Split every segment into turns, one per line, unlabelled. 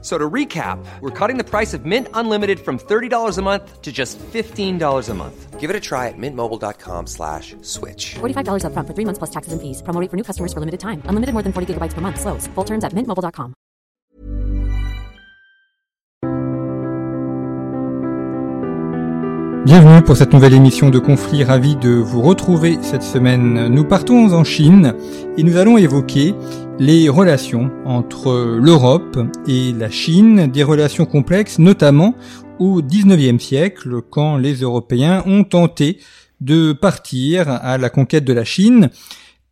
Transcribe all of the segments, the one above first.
So to recap, we're cutting the price of Mint Unlimited from $30 a month to just $15 a month.
Give it a try at mintmobile.com slash switch.
$45 upfront for three months plus taxes and fees. Promo rate for new customers for limited time. Unlimited more than 40 gigabytes per month. Slows. Full terms at mintmobile.com.
Bienvenue pour cette nouvelle émission de Conflit, ravi de vous retrouver cette semaine. Nous partons en Chine et nous allons évoquer les relations entre l'Europe et la Chine, des relations complexes notamment au XIXe siècle quand les Européens ont tenté de partir à la conquête de la Chine.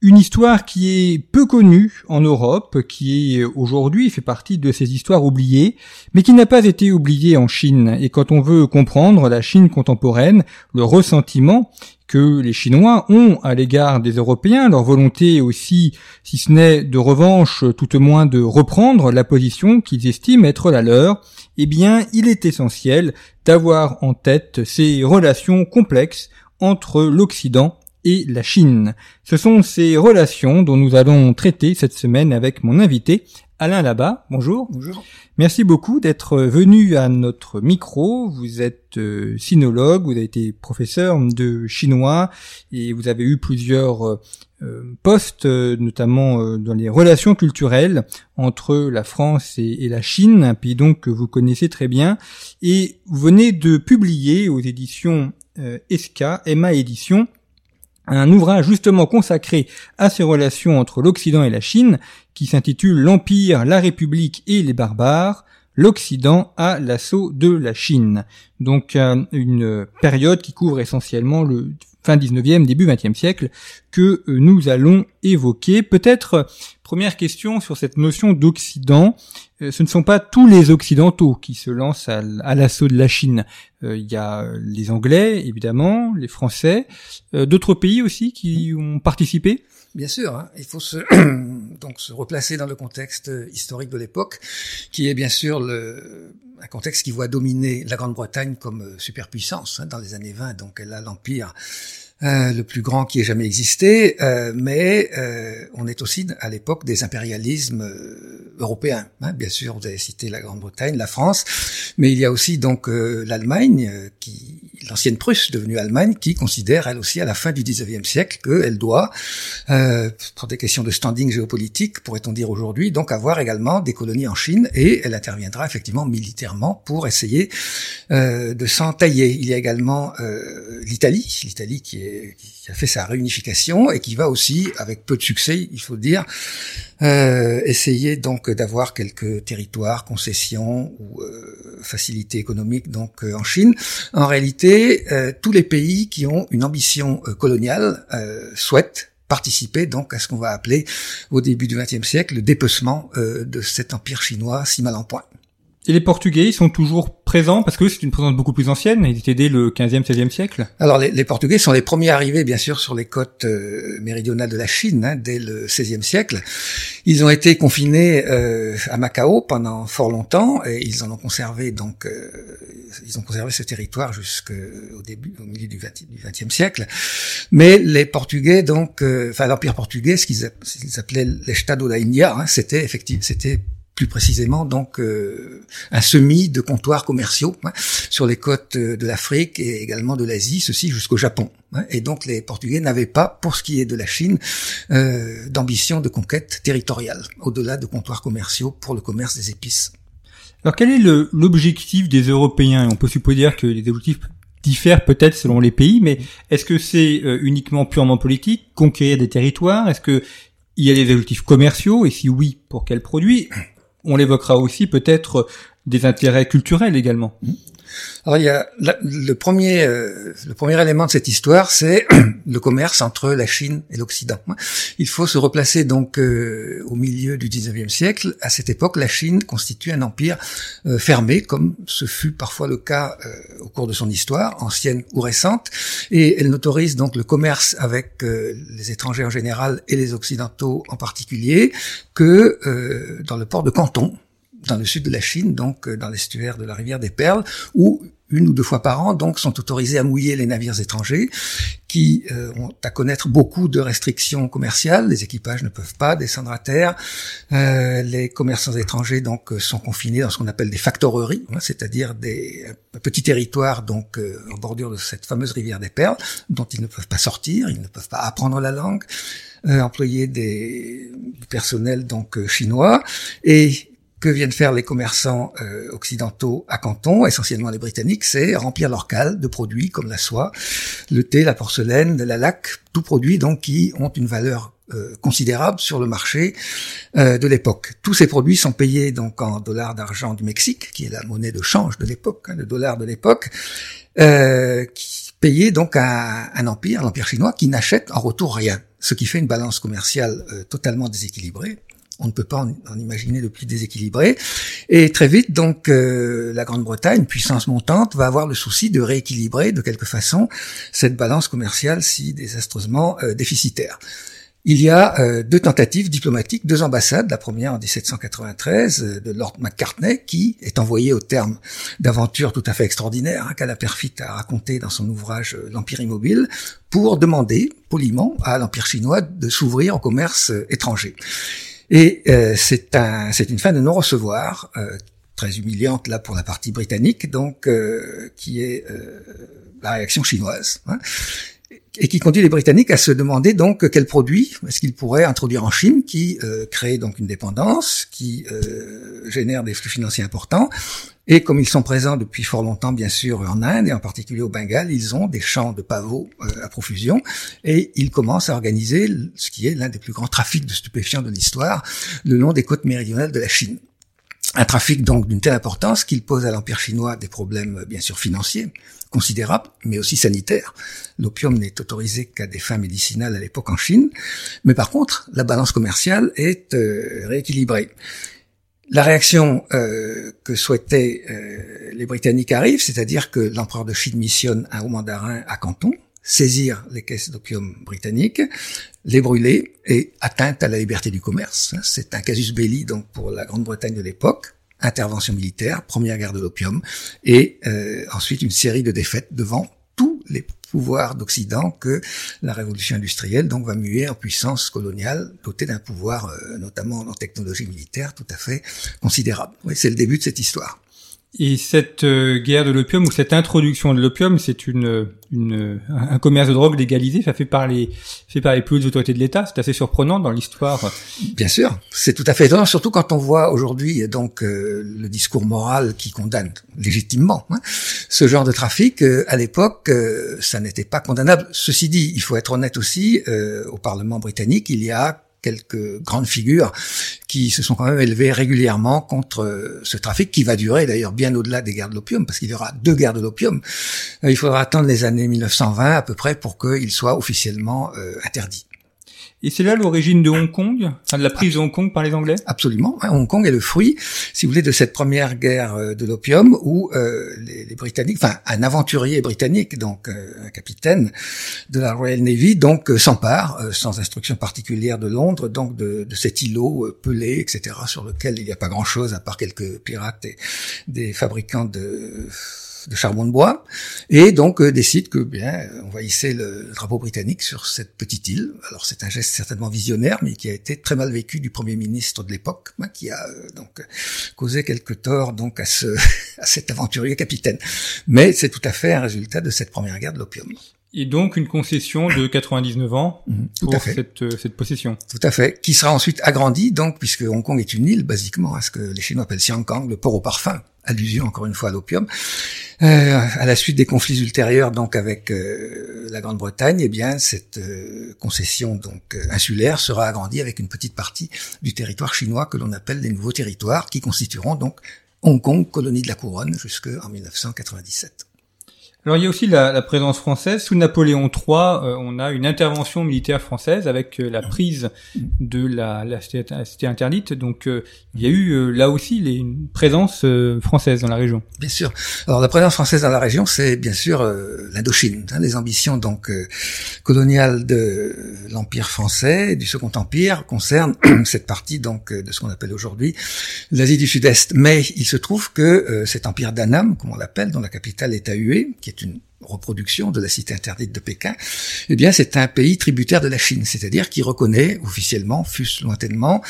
Une histoire qui est peu connue en Europe, qui aujourd'hui fait partie de ces histoires oubliées, mais qui n'a pas été oubliée en Chine. Et quand on veut comprendre la Chine contemporaine, le ressentiment que les Chinois ont à l'égard des Européens, leur volonté aussi, si ce n'est de revanche, tout au moins de reprendre la position qu'ils estiment être la leur, eh bien, il est essentiel d'avoir en tête ces relations complexes entre l'Occident et la Chine. Ce sont ces relations dont nous allons traiter cette semaine avec mon invité, Alain Labat. Bonjour.
Bonjour.
Merci beaucoup d'être venu à notre micro. Vous êtes euh, sinologue, vous avez été professeur de chinois et vous avez eu plusieurs euh, postes, euh, notamment euh, dans les relations culturelles entre la France et, et, la Chine, un pays donc que vous connaissez très bien. Et vous venez de publier aux éditions ESCA, Emma Éditions, un ouvrage justement consacré à ces relations entre l'Occident et la Chine, qui s'intitule L'Empire, la République et les barbares, l'Occident à l'assaut de la Chine. Donc euh, une période qui couvre essentiellement le fin 19e, début 20e siècle, que euh, nous allons évoquer. Peut-être, première question sur cette notion d'Occident, euh, ce ne sont pas tous les Occidentaux qui se lancent à, l'assaut de la Chine. Euh, il y a les Anglais, évidemment, les Français, d'autres pays aussi qui ont participé?
Bien sûr, hein, il faut se donc se replacer dans le contexte historique de l'époque, qui est bien sûr le, un contexte qui voit dominer la Grande-Bretagne comme superpuissance hein, dans les années 20. Donc elle a l'empire euh, le plus grand qui ait jamais existé, euh, mais euh, on est aussi à l'époque des impérialismes euh, européens. Hein. Bien sûr, vous avez cité la Grande-Bretagne, la France, mais il y a aussi donc euh, l'Allemagne, qui l'ancienne Prusse devenue Allemagne, qui considère elle aussi à la fin du 19e siècle qu'elle doit, pour des questions de standing géopolitique, pourrait-on dire aujourd'hui, donc avoir également des colonies en Chine, et elle interviendra effectivement militairement pour essayer de s'en tailler. Il y a également l'Italie, l'Italie qui qui a fait sa réunification et qui va aussi, avec peu de succès, il faut dire, euh, essayer donc d'avoir quelques territoires, concessions ou euh, facilités économiques donc euh, en Chine. En réalité, euh, tous les pays qui ont une ambition euh, coloniale euh, souhaitent participer donc à ce qu'on va appeler au début du XXe siècle le dépecement de cet empire chinois si mal en point.
Et les Portugais, ils sont toujours présents parce que c'est une présence beaucoup plus ancienne. Ils étaient dès le 15e, 16e siècle.
Alors les, les, Portugais sont les premiers arrivés, bien sûr, sur les côtes euh, méridionales de la Chine hein, dès le 16e siècle. Ils ont été confinés euh, à Macao pendant fort longtemps et ils en ont conservé donc euh, ils ont conservé ce territoire jusqu'au début, au milieu du 20, du 20e siècle. Mais les Portugais, donc, euh, enfin l'empire portugais, ce qu'ils appelaient l'Estado da India, hein, c'était effectivement c'était plus précisément donc euh, un semis de comptoirs commerciaux hein, sur les côtes de l'Afrique et également de l'Asie, ceci jusqu'au Japon. Hein, et donc les Portugais n'avaient pas, pour ce qui est de la Chine, euh, d'ambition de conquête territoriale, au-delà de comptoirs commerciaux pour le commerce des épices.
Alors quel est l'objectif des Européens? On peut supposer que les objectifs diffèrent peut-être selon les pays, mais est-ce que c'est euh, uniquement purement politique, conquérir des territoires? Est-ce que il y a des objectifs commerciaux? Et si oui, pour quels produits? On l'évoquera aussi peut-être des intérêts culturels également.
Alors il y a le premier euh, le premier élément de cette histoire, c'est le commerce entre la Chine et l'Occident. Il faut se replacer donc euh, au milieu du 19e siècle. À cette époque, la Chine constitue un empire euh, fermé, comme ce fut parfois le cas au cours de son histoire, ancienne ou récente, et elle n'autorise donc le commerce avec les étrangers en général et les occidentaux en particulier que dans le port de Canton, dans le sud de la Chine, donc dans l'estuaire de la rivière des Perles, où une ou deux fois par an, donc sont autorisés à mouiller les navires étrangers qui euh, ont à connaître beaucoup de restrictions commerciales. Les équipages ne peuvent pas descendre à terre. Euh, les commerçants étrangers donc sont confinés dans ce qu'on appelle des factoreries, hein, c'est-à-dire des petits territoires donc euh, en bordure de cette fameuse rivière des Perles, dont ils ne peuvent pas sortir, ils ne peuvent pas apprendre la langue, employer des du personnel donc chinois et que viennent faire les commerçants euh, occidentaux à Canton, essentiellement les Britanniques, c'est remplir leurs cales de produits comme la soie, le thé, la porcelaine, la laque, tout produits donc qui ont une valeur euh, considérable sur le marché euh, de l'époque. Tous ces produits sont payés donc en dollars d'argent du Mexique, qui est la monnaie de change de l'époque, hein, le dollar de l'époque, qui payé donc à un empire, l'empire chinois, qui n'achète en retour rien, ce qui fait une balance commerciale totalement déséquilibrée on ne peut pas en, imaginer de plus déséquilibré. Et très vite, donc, euh, la Grande-Bretagne, puissance montante, va avoir le souci de rééquilibrer de quelque façon cette balance commerciale si désastreusement euh, déficitaire. Il y a euh, deux tentatives diplomatiques, deux ambassades, la première en 1793 de Lord Macartney, qui est envoyé au terme d'aventures tout à fait extraordinaires hein, a raconté dans son ouvrage L'Empire immobile, pour demander poliment à l'Empire chinois de s'ouvrir au commerce étranger. Et euh, c'est un, c'est une fin de non-recevoir euh, très humiliante là pour la partie britannique, donc euh, qui est la réaction chinoise. Hein, et qui conduit les Britanniques à se demander donc quels produits est-ce qu'ils pourraient introduire en Chine, qui crée donc une dépendance, qui génère des flux financiers importants, et comme ils sont présents depuis fort longtemps, bien sûr, en Inde et en particulier au Bengale, ils ont des champs de pavots euh, à profusion et ils commencent à organiser ce qui est l'un des plus grands trafics de stupéfiants de l'histoire le long des côtes méridionales de la Chine. Un trafic donc d'une telle importance qu'il pose à l'Empire chinois des problèmes bien sûr financiers considérables, mais aussi sanitaires. L'opium n'est autorisé qu'à des fins médicinales à l'époque en Chine, mais par contre, la balance commerciale est euh, rééquilibrée. La réaction euh, que souhaitaient euh, les Britanniques arrive, c'est-à-dire que l'empereur de Chine missionne un haut mandarin à Canton, saisir les caisses d'opium britanniques, les brûler et atteinte à la liberté du commerce. C'est un casus belli donc pour la Grande-Bretagne de l'époque. Intervention militaire, première guerre de l'opium, et euh, ensuite une série de défaites devant tous les pouvoir d'Occident que la révolution industrielle donc va muer en puissance coloniale dotée d'un pouvoir euh, notamment en technologie militaire tout à fait considérable. C'est le début de cette histoire.
Et cette euh, guerre de l'opium ou cette introduction de l'opium, c'est une, une, un commerce de drogue légalisé, ça fait par les, fait par les plus hautes autorités de l'État. C'est assez surprenant dans l'histoire.
Bien sûr, c'est tout à fait étonnant, surtout quand on voit aujourd'hui donc euh, le discours moral qui condamne légitimement hein, ce genre de trafic. Euh, à l'époque, ça n'était pas condamnable. Ceci dit, il faut être honnête aussi. au Parlement britannique, il y a quelques grandes figures qui se sont quand même élevées régulièrement contre euh, ce trafic qui va durer d'ailleurs bien au-delà des guerres de l'opium parce qu'il y aura deux guerres de l'opium. Euh, il faudra attendre les années 1920 à peu près pour qu'il soit officiellement euh, interdit.
Et c'est là l'origine de Hong Kong, de la prise de Hong Kong par les Anglais?
Absolument. Hong Kong est le fruit, si vous voulez, de cette première guerre euh, de l'opium où euh, les, Britanniques, enfin un aventurier britannique, donc euh, un capitaine de la Royal Navy, donc s'empare, sans instruction particulière de Londres, donc de, de cet îlot pelé, etc., sur lequel il n'y a pas grand-chose à part quelques pirates et des fabricants de de charbon de bois, et donc euh, décide que bien on va hisser le drapeau britannique sur cette petite île. Alors c'est un geste certainement visionnaire, mais qui a été très mal vécu du premier ministre de l'époque, hein, qui a euh, donc causé quelques torts donc à ce à cet aventurier capitaine. Mais c'est tout à fait un résultat de cette première guerre de l'opium.
Et donc une concession de 99 ans mhm, pour Cette, euh, cette, possession.
Tout à fait. Qui sera ensuite agrandie, donc, puisque Hong Kong est une île, basiquement, à ce que les Chinois appellent Siang Kang, le port au parfum allusion encore une fois à l'opium. Euh, à la suite des conflits ultérieurs donc avec euh, la Grande-Bretagne, eh bien cette euh, concession donc euh, insulaire sera agrandie avec une petite partie du territoire chinois que l'on appelle les nouveaux territoires, qui constitueront donc Hong Kong, colonie de la couronne, jusqu'en 1997.
Alors il y a aussi la, la présence française. Sous Napoléon III, euh, on a une intervention militaire française avec euh, la prise de la, la, cité, interdite. Donc euh, il y a eu là aussi les, une présence française dans la région.
Bien sûr. Alors la présence française dans la région, c'est bien sûr l'Indochine. Hein, les ambitions donc coloniales de l'Empire français, du Second Empire, concernent cette partie donc de ce qu'on appelle aujourd'hui l'Asie du Sud-Est. Mais il se trouve que cet empire d'Annam, comme on l'appelle, dont la capitale est à Hue, qui est une reproduction de la cité interdite de Pékin, eh bien c'est un pays tributaire de la Chine, c'est-à-dire qui reconnaît officiellement, fût-ce lointainement,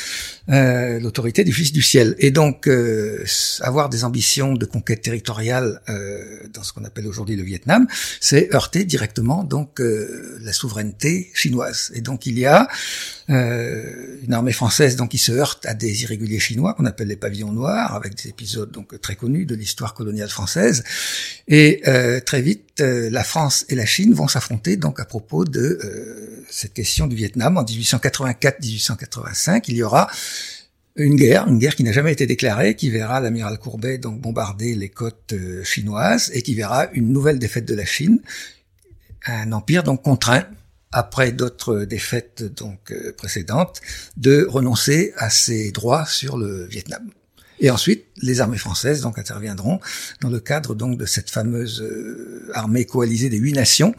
euh, l'autorité du Fils du ciel. Et donc euh, avoir des ambitions de conquête territoriale euh, dans ce qu'on appelle aujourd'hui le Vietnam, c'est heurter directement donc euh, la souveraineté chinoise. Et donc il y a euh, une armée française donc qui se heurte à des irréguliers chinois qu'on appelle les pavillons noirs, avec des épisodes donc très connus de l'histoire coloniale française. Et euh, très vite, euh, la France et la Chine vont s'affronter donc à propos de euh, cette question du Vietnam. En 1884-1885, il y aura une guerre, une guerre qui n'a jamais été déclarée, qui verra l'amiral Courbet donc bombarder les côtes chinoises et qui verra une nouvelle défaite de la Chine, un empire donc contraint après d'autres défaites donc euh, précédentes, de renoncer à ses droits sur le Vietnam. Et ensuite, les armées françaises donc interviendront dans le cadre donc de cette fameuse euh, armée coalisée des huit nations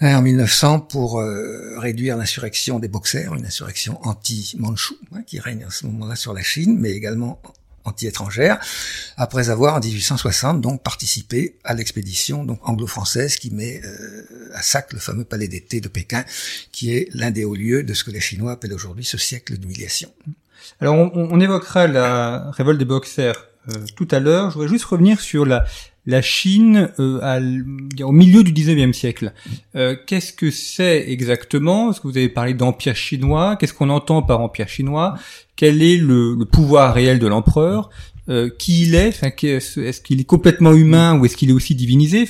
hein, en 1900 pour euh, réduire l'insurrection des Boxers, une insurrection anti-manchou hein, qui règne à ce moment-là sur la Chine, mais également anti-étrangère, après avoir en 1860 donc participé à l'expédition donc anglo-française qui met euh, à sac le fameux palais d'été de Pékin, qui est l'un des hauts lieux de ce que les Chinois appellent aujourd'hui ce siècle d'humiliation.
Alors on, évoquera la révolte des Boxers euh, tout à l'heure. Je voudrais juste revenir sur la Chine euh, au milieu du 19e siècle. Euh, Qu'est-ce que c'est exactement? Est-ce que vous avez parlé d'empire chinois? Qu'est-ce qu'on entend par empire chinois? Quel est le, pouvoir réel de l'empereur? Qui il est? Est-ce qu'il est complètement humain ou est-ce qu'il est aussi divinisé?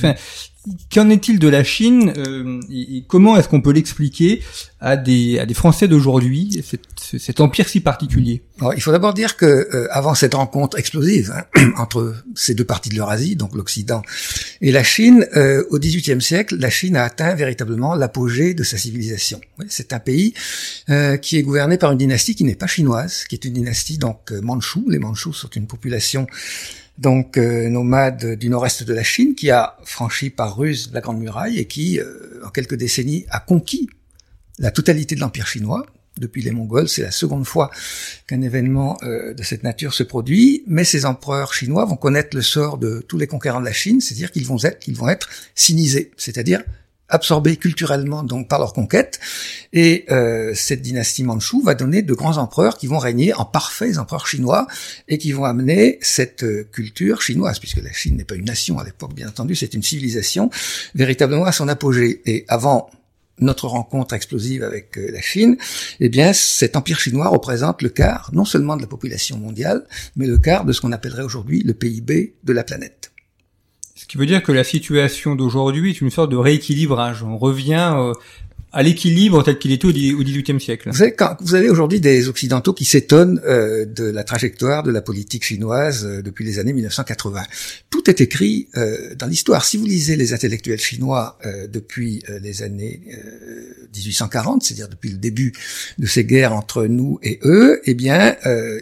Qu'en est-il de la Chine euh, et, comment est-ce qu'on peut l'expliquer à des, à des Français d'aujourd'hui, cet, empire si particulier?
Alors, Il faut d'abord dire que euh, avant cette rencontre explosive hein, entre ces deux parties de l'Eurasie, donc l'Occident et la Chine, euh, au XVIIIe siècle, la Chine a atteint véritablement l'apogée de sa civilisation. C'est un pays euh, qui est gouverné par une dynastie qui n'est pas chinoise, qui est une dynastie donc manchou. Les Manchous sont une population donc euh, nomade du nord-est de la Chine, qui a franchi par ruse la Grande Muraille et qui, euh, en quelques décennies, a conquis la totalité de l'Empire chinois. Depuis les Mongols, c'est la seconde fois qu'un événement euh, de cette nature se produit, mais ces empereurs chinois vont connaître le sort de tous les conquérants de la Chine, c'est-à-dire qu'ils vont être, qu'ils vont être sinisés, c'est-à-dire absorbés culturellement donc par leur conquête. Et euh, cette dynastie manchoue va donner de grands empereurs qui vont régner en parfaits empereurs chinois et qui vont amener cette euh, culture chinoise, puisque la Chine n'est pas une nation à l'époque, bien entendu, c'est une civilisation, véritablement à son apogée. Et avant notre rencontre explosive avec euh, la Chine, eh bien, cet empire chinois représente le quart, non seulement de la population mondiale, mais le quart de ce qu'on appellerait aujourd'hui le PIB de la planète.
Qui veut dire que la situation d'aujourd'hui est une sorte de rééquilibrage. On revient euh, à l'équilibre tel qu'il était au XVIIIe siècle.
Vous quand vous avez aujourd'hui des Occidentaux qui s'étonnent euh, de la trajectoire de la politique chinoise euh, depuis les années 1980, tout est écrit dans l'histoire. Si vous lisez les intellectuels chinois depuis les années 1840, c'est-à-dire depuis le début de ces guerres entre nous et eux, eh bien,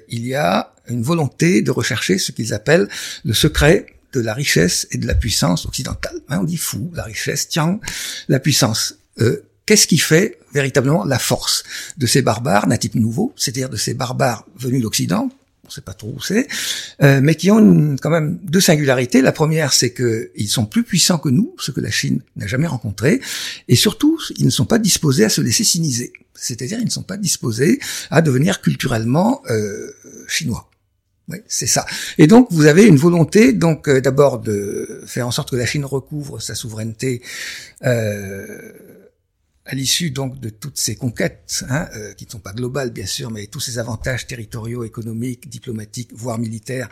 il y a une volonté de rechercher ce qu'ils appellent le secret de la richesse et de la puissance occidentale. Hein, on dit fou, la richesse, tiens, la puissance. Euh, Qu'est-ce qui fait véritablement la force de ces barbares d'un type nouveau, c'est-à-dire de ces barbares venus d'Occident, on sait pas trop où c'est, euh, mais qui ont quand même deux singularités. La première, c'est qu'ils sont plus puissants que nous, ce que la Chine n'a jamais rencontré, et surtout, ils ne sont pas disposés à se laisser siniser. C'est-à-dire, ils ne sont pas disposés à devenir culturellement euh, chinois. Oui, c'est ça. Et donc vous avez une volonté, donc euh, d'abord de faire en sorte que la Chine recouvre sa souveraineté euh, à l'issue donc de toutes ces conquêtes, hein, euh, qui ne sont pas globales bien sûr, mais tous ces avantages territoriaux, économiques, diplomatiques, voire militaires,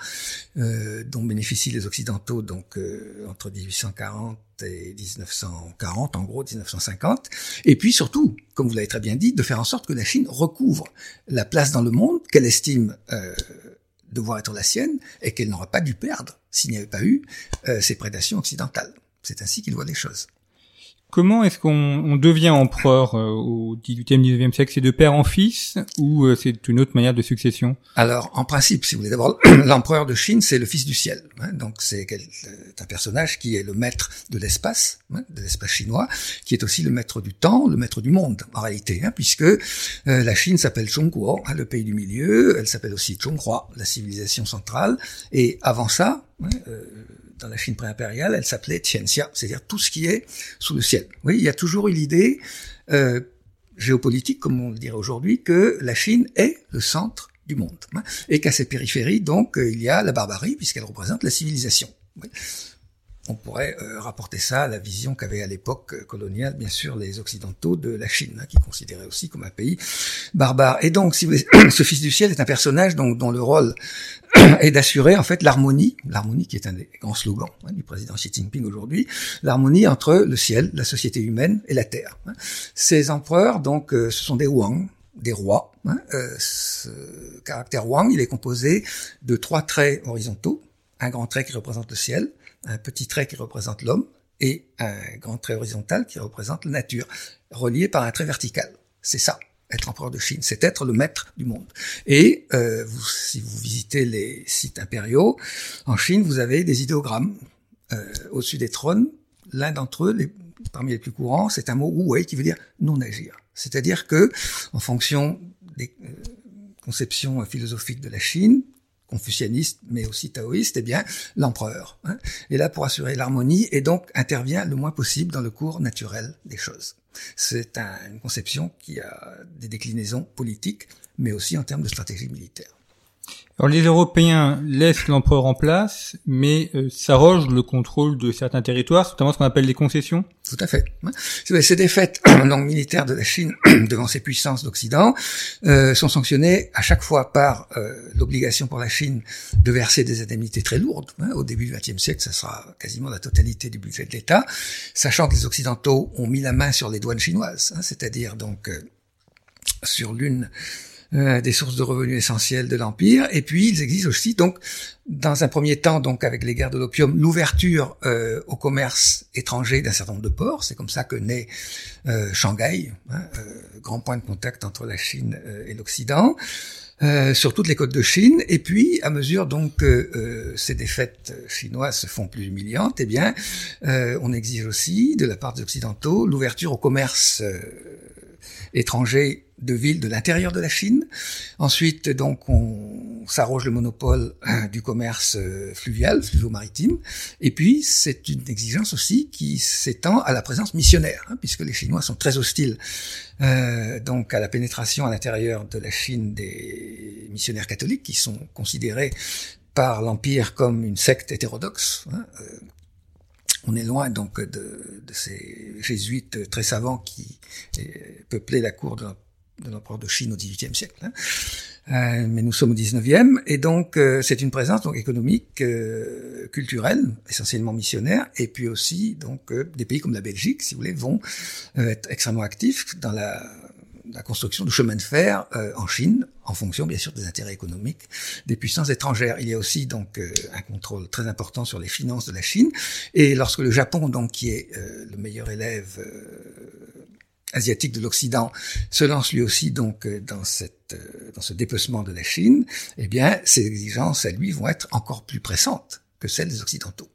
euh, dont bénéficient les Occidentaux donc entre 1840 et 1940, en gros 1950. Et puis surtout, comme vous l'avez très bien dit, de faire en sorte que la Chine recouvre la place dans le monde qu'elle estime devoir être la sienne et qu'elle n'aurait pas dû perdre s'il n'y avait pas eu euh, ces prédations occidentales. C'est ainsi qu'il voit les choses.
Comment est-ce qu'on on devient empereur euh, au XVIIIe, XIXe siècle? C'est de père en fils ou euh, c'est une autre manière de succession?
Alors, en principe, si vous voulez, d'abord, l'empereur de Chine, c'est le fils du ciel. hein. donc, c'est quel- un personnage qui est le maître de l'espace, hein, de l'espace chinois, qui est aussi le maître du temps, le maître du monde, en réalité, hein, puisque euh, la Chine s'appelle Zhongguo, hein, le pays du milieu. Elle s'appelle aussi Zhonghua, la civilisation centrale. Et avant ça, euh, dans la Chine préimpériale, elle s'appelait Tianxia, c'est-à-dire tout ce qui est sous le ciel. Oui, il y a toujours eu l'idée euh, géopolitique, comme on le dirait aujourd'hui, que la Chine est le centre du monde, hein, et qu'à ses périphéries, donc, euh, il y a la barbarie, puisqu'elle représente la civilisation. On pourrait euh, rapporter ça à la vision qu'avaient à l'époque euh, coloniale, bien sûr, les Occidentaux de la Chine, hein, qui considéraient aussi comme un pays barbare. Et donc, si ce Fils du ciel est un personnage donc, dont le rôle est d'assurer en fait l'harmonie, l'harmonie qui est un des grands slogans hein, du président Xi Jinping aujourd'hui, l'harmonie entre le ciel, la société humaine et la terre. hein. Ces empereurs, donc, euh, ce sont des Wang, des rois. hein. Euh, ce caractère Wang, il est composé de trois traits horizontaux, un grand trait qui représente le ciel, un petit trait qui représente l'homme et un grand trait horizontal qui représente la nature, relié par un trait vertical. C'est ça, être empereur de Chine, c'est être le maître du monde. Et euh, vous, si vous visitez les sites impériaux, en Chine, vous avez des idéogrammes euh, au-dessus des trônes. L'un d'entre eux, parmi les plus courants, c'est un mot Wu qui veut dire non agir. C'est-à-dire que, en fonction des euh, conceptions philosophiques de la Chine, confucianiste, mais aussi taoïste, eh bien, l'empereur hein, est là pour assurer l'harmonie et donc intervient le moins possible dans le cours naturel des choses. C'est un- une conception qui a des déclinaisons politiques, mais aussi en termes de stratégie militaire.
Alors les Européens laissent l'empereur en place, mais euh, s'arrogent le contrôle de certains territoires, notamment ce qu'on appelle les concessions.
Tout à fait. Ces défaites donc, militaires de la Chine devant ces puissances d'Occident euh, sont sanctionnées à chaque fois par euh, l'obligation pour la Chine de verser des indemnités très lourdes. hein. Au début du XXe siècle, ça sera quasiment la totalité du budget de l'État, sachant que les Occidentaux ont mis la main sur les douanes chinoises, hein, c'est-à-dire donc euh, sur l'une euh, des sources de revenus essentielles de l'empire. Et puis ils exigent aussi donc dans un premier temps donc avec les guerres de l'opium l'ouverture euh, au commerce étranger d'un certain nombre de ports. C'est comme ça que naît euh, Shanghai, hein, grand point de contact entre la Chine et l'Occident. euh, sur toutes les côtes de Chine, et puis à mesure donc que ces défaites chinoises se font plus humiliantes, eh bien, on exige aussi de la part des occidentaux l'ouverture au commerce étrangers de villes de l'intérieur de la Chine. Ensuite, donc, on s'arroge le monopole euh, du commerce euh, fluvial, fluvio-maritime. Et puis, c'est une exigence aussi qui s'étend à la présence missionnaire, hein, puisque les Chinois sont très hostiles euh, donc à la pénétration à l'intérieur de la Chine des missionnaires catholiques qui sont considérés par l'Empire comme une secte hétérodoxe. hein, euh, on est loin donc de, de ces jésuites très savants qui euh, peuplaient la cour de, de l'empereur de Chine au XVIIIe siècle. hein. Euh, mais nous sommes au XIXe, et donc euh, c'est une présence donc économique, euh, culturelle, essentiellement missionnaire, et puis aussi donc euh, des pays comme la Belgique, si vous voulez, vont euh, être extrêmement actifs dans la, la construction de chemins de fer euh, en Chine, en fonction bien sûr des intérêts économiques des puissances étrangères. Il y a aussi donc un contrôle très important sur les finances de la Chine, et lorsque le Japon, donc qui est le meilleur élève asiatique de l'Occident se lance lui aussi donc euh, dans cette euh, dans ce dépecement de la Chine, eh bien ses exigences à lui vont être encore plus pressantes que celles des occidentaux.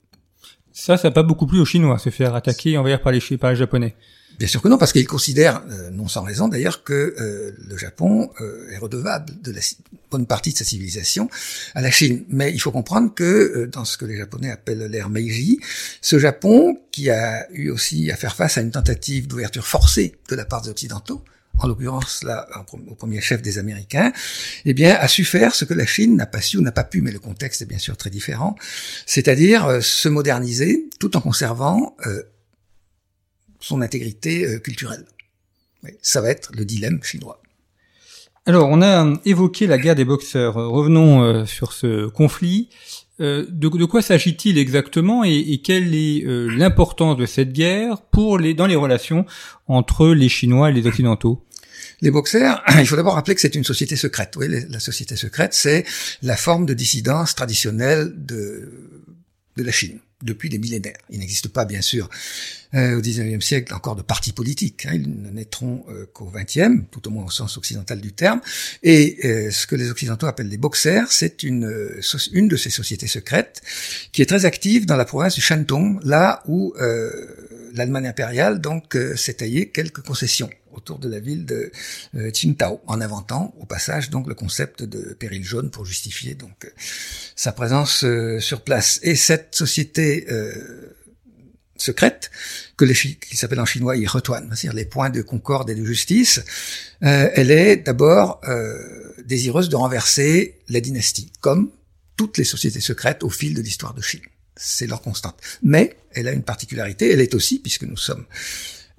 Ça, ça n'a pas beaucoup plu aux Chinois, se faire attaquer envers par les, par les Japonais.
Bien sûr que non, parce qu'ils considèrent, euh, non sans raison d'ailleurs, que euh, le Japon euh, est redevable de la bonne partie de sa civilisation à la Chine. Mais il faut comprendre que dans ce que les Japonais appellent l'ère Meiji, ce Japon, qui a eu aussi à faire face à une tentative d'ouverture forcée de la part des Occidentaux, en l'occurrence là au premier chef des Américains, eh bien a su faire ce que la Chine n'a pas su ou n'a pas pu, mais le contexte est bien sûr très différent, c'est-à-dire se moderniser tout en conservant son intégrité euh, culturelle. Oui, ça va être le dilemme chinois.
Alors, on a euh, évoqué la guerre des boxeurs. Euh, Revenons sur ce conflit. De, de quoi s'agit-il exactement et, et quelle est l'importance de cette guerre pour les dans les relations entre les Chinois et les Occidentaux?
Les boxers, il faut d'abord rappeler que c'est une société secrète. Oui, la société secrète, c'est la forme de dissidence traditionnelle de, de la Chine depuis des millénaires. Il n'existe pas, bien sûr, euh, au XIXe siècle encore de partis politiques. Hein. Ils ne naîtront euh, qu'au XXe, tout au moins au sens occidental du terme. Et euh, ce que les Occidentaux appellent des boxers, c'est une, une de ces sociétés secrètes qui est très active dans la province du Shantung, là où l'Allemagne impériale donc s'est taillé quelques concessions autour de la ville de euh, Qingdao, en inventant au passage donc le concept de péril jaune pour justifier donc sa présence sur place. Et cette société secrète que les, qui s'appelle en chinois Yihetuan, c'est-à-dire les points de concorde et de justice. Euh, elle est d'abord euh, désireuse de renverser la dynastie, comme toutes les sociétés secrètes au fil de l'histoire de Chine. C'est leur constante. Mais elle a une particularité, elle est aussi, puisque nous sommes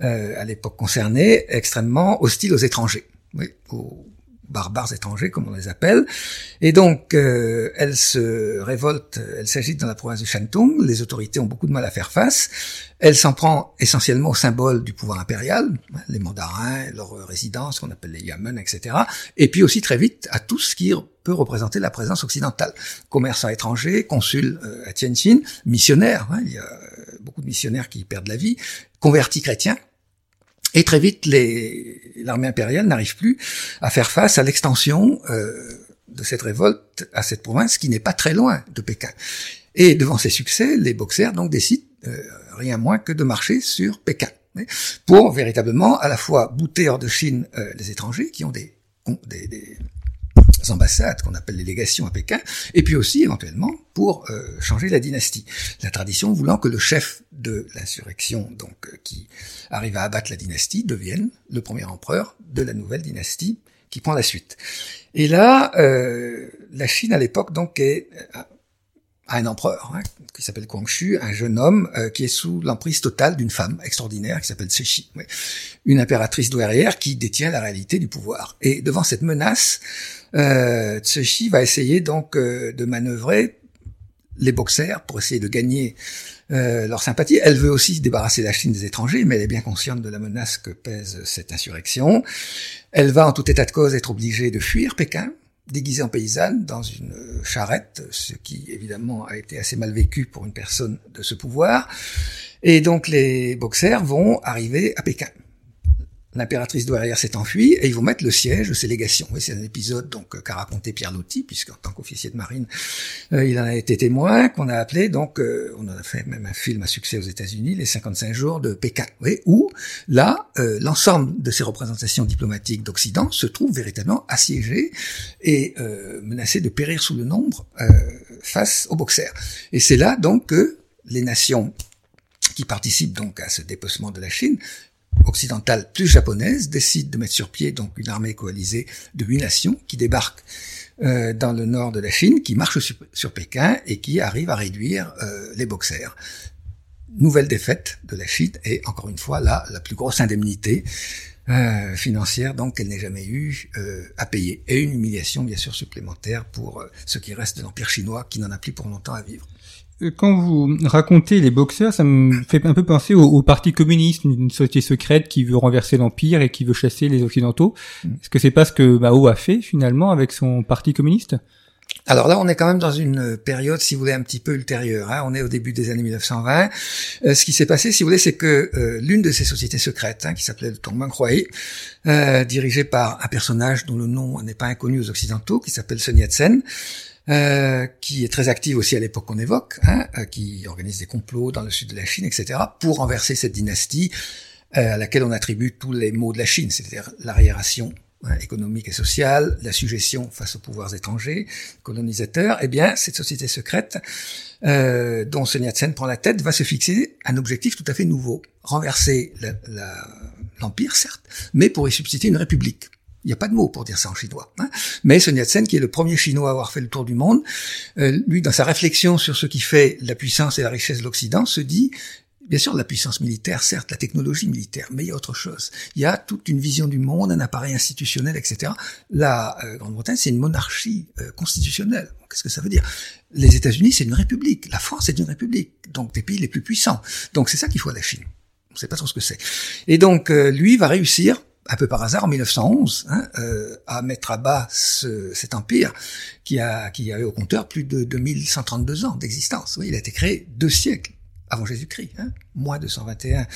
euh, à l'époque concernée, extrêmement hostile aux étrangers. Oui, aux, barbares étrangers, comme on les appelle. Et donc, euh, elle se révolte, elle s'agite dans la province de Shantung, les autorités ont beaucoup de mal à faire face. Elle s'en prend essentiellement au symbole du pouvoir impérial, les mandarins, leurs résidences, qu'on appelle les yamen, etc. Et puis aussi très vite à tout ce qui peut représenter la présence occidentale. Commerçants étrangers, consuls euh, à Tianjin, missionnaires, hein, beaucoup de missionnaires qui perdent la vie, convertis chrétiens, et très vite, l'armée impériale n'arrive plus à faire face à l'extension euh, de cette révolte à cette province qui n'est pas très loin de Pékin. Et devant ces succès, les boxers donc décident euh, rien moins que de marcher sur Pékin pour véritablement à la fois bouter hors de Chine euh, les étrangers qui ont des, ambassades qu'on appelle les légations à Pékin, et puis aussi éventuellement pour euh, changer la dynastie. La tradition voulant que le chef de l'insurrection, donc euh, qui arrive à abattre la dynastie, devienne le premier empereur de la nouvelle dynastie qui prend la suite. Et là, euh, la Chine à l'époque donc est a un empereur hein, qui s'appelle Guangxu, un jeune homme qui est sous l'emprise totale d'une femme extraordinaire qui s'appelle Cixi, une impératrice douairière qui détient la réalité du pouvoir. Et devant cette menace, euh, Tsushi va essayer donc euh, de manœuvrer les boxers pour essayer de gagner euh, leur sympathie. Elle veut aussi se débarrasser la Chine des étrangers, mais elle est bien consciente de la menace que pèse cette insurrection. Elle va en tout état de cause être obligée de fuir Pékin, déguisée en paysanne, dans une charrette, ce qui évidemment a été assez mal vécu pour une personne de ce pouvoir. Et donc les boxers vont arriver à Pékin. L'impératrice douairière s'est enfuie et ils vont mettre le siège de ces légations. C'est un épisode donc euh, qu'a raconté Pierre Loti, puisqu'en tant qu'officier de marine, euh, il en a été témoin, qu'on a appelé donc, euh, on en a fait même un film à succès aux États-Unis, les 55 jours de Pékin, où là, l'ensemble de ces représentations diplomatiques d'Occident se trouve véritablement assiégé et menacé de périr sous le nombre face aux boxers. Et c'est là donc que les nations qui participent donc à ce dépecement de la Chine occidentale plus japonaise décide de mettre sur pied donc une armée coalisée de huit nations qui débarque euh, dans le nord de la Chine, qui marche sur, Pékin et qui arrive à réduire euh, les boxers. Nouvelle défaite de la Chine et encore une fois là la plus grosse indemnité euh, financière donc qu'elle n'ait jamais eu à payer et une humiliation bien sûr supplémentaire pour ce qui reste de l'empire chinois qui n'en a plus pour longtemps à vivre.
Quand vous racontez les boxeurs, ça me fait un peu penser au, Parti communiste, une société secrète qui veut renverser l'empire et qui veut chasser les occidentaux. Mm. Est-ce que c'est pas ce que Mao a fait finalement avec son Parti communiste?
Alors là, on est quand même dans une période, si vous voulez, un petit peu ultérieure. Hein. On est au début des années 1920. Euh, ce qui s'est passé, si vous voulez, c'est que euh, l'une de ces sociétés secrètes, hein, qui s'appelait le Tongmeng euh, dirigée par un personnage dont le nom n'est pas inconnu aux Occidentaux, qui s'appelle Sun Yat-sen, euh, qui est très active aussi à l'époque qu'on évoque, hein, euh, qui organise des complots dans le sud de la Chine, etc., pour renverser cette dynastie euh, à laquelle on attribue tous les maux de la Chine, c'est-à-dire l'arriération économique et sociale, la suggestion face aux pouvoirs étrangers, colonisateurs, eh bien, cette société secrète dont Sun Yat-sen prend la tête va se fixer un objectif tout à fait nouveau, renverser l'empire, certes, mais pour y substituer une république. Il n'y a pas de mot pour dire ça en chinois. Hein. Mais Sun Yat-sen, qui est le premier chinois à avoir fait le tour du monde, euh, lui, dans sa réflexion sur ce qui fait la puissance et la richesse de l'Occident, se dit, bien sûr, la puissance militaire, certes, la technologie militaire, mais il y a autre chose. Il y a toute une vision du monde, un appareil institutionnel, etc. La euh, Grande-Bretagne, c'est une monarchie euh, constitutionnelle. Qu'est-ce que ça veut dire? Les États-Unis, c'est une république. La France, c'est une république. Donc, des pays les plus puissants. Donc, c'est ça qu'il faut à la Chine. On ne sait pas trop ce que c'est. Et donc, lui va réussir un peu par hasard en 1911 hein, euh, à mettre à bas ce, cet empire qui a qui avait au compteur plus de 2132 ans d'existence. Oui, il a été créé deux siècles avant Jésus-Christ, hein, moins 221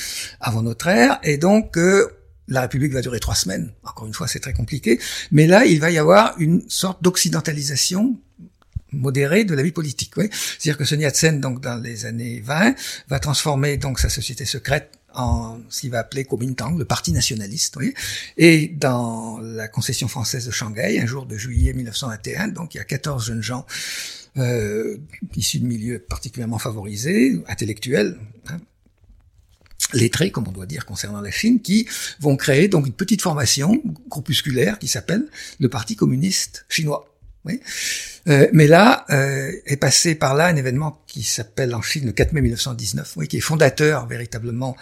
avant notre ère, et donc euh, la République va durer trois semaines. Encore une fois, c'est très compliqué, mais là, il va y avoir une sorte d'occidentalisation modérée de la vie politique. Oui. C'est-à-dire que Sun Yat-sen, donc dans les années 20, va transformer donc sa société secrète en ce qu'il va appeler Kuomintang, le parti nationaliste. Oui. Et dans la concession française de Shanghai, un jour de juillet 1921, donc il y a 14 jeunes gens euh, issus de milieux particulièrement favorisés, intellectuels, hein, lettrés, comme on doit dire concernant la Chine, qui vont créer donc une petite formation groupusculaire qui s'appelle le Parti communiste chinois. Oui. Euh, mais là, euh, est passé par là un événement qui s'appelle en Chine le 4 mai 1919, oui, qui est fondateur véritablement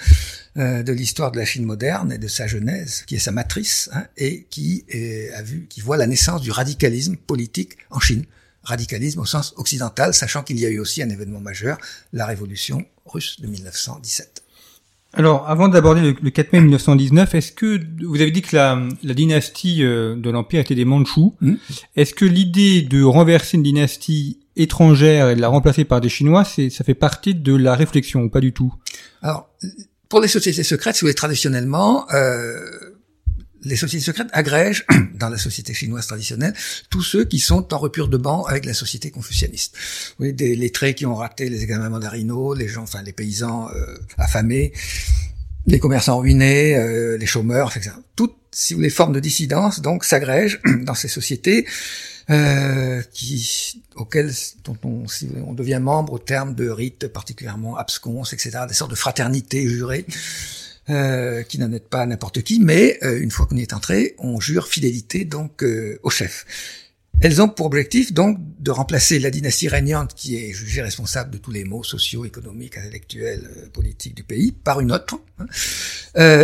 euh, de l'histoire de la Chine moderne et de sa genèse, qui est sa matrice, hein, et qui a vu, qui voit la naissance du radicalisme politique en Chine. Radicalisme au sens occidental, sachant qu'il y a eu aussi un événement majeur, la révolution russe de 1917.
Alors, avant d'aborder le, 4 mai 1919, est-ce que vous avez dit que la, dynastie euh, de l'empire était des Mandchous hmm. Est-ce que l'idée de renverser une dynastie étrangère et de la remplacer par des Chinois, c'est ça fait partie de la réflexion ou pas du tout?
Alors, pour les sociétés secrètes, si vous voulez, traditionnellement, euh, les sociétés secrètes agrègent, dans la société chinoise traditionnelle, tous ceux qui sont en rupture de banc avec la société confucianiste. Des lettrés qui ont raté les examens mandarinaux, les gens, enfin les paysans euh, affamés, les commerçants ruinés, euh, les chômeurs, etc. Toutes, si vous voulez, formes de dissidence, donc, s'agrègent dans ces sociétés euh, qui, auxquelles dont on, si on devient membre au terme de rites particulièrement abscons, etc., des sortes de fraternités jurées. Euh, qui n'en est pas n'importe qui, mais euh, une fois qu'on y est entré, on jure fidélité donc euh, au chef. Elles ont pour objectif donc de remplacer la dynastie régnante qui est jugée responsable de tous les maux sociaux, économiques, intellectuels, politiques du pays par une autre. Hein.